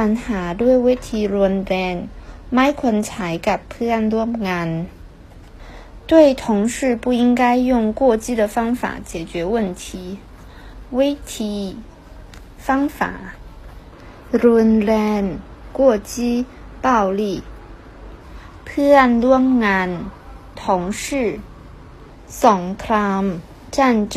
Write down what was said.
ปัญหาด้วยวิธีรุนแรง ไม่ควรใช้กับเพื่อนร่วมงาน对同事不应该用过激的方法解决问题。วิธี方法รุนแรง过激暴力เพื่อนร่วมงาน同事สงคราม战争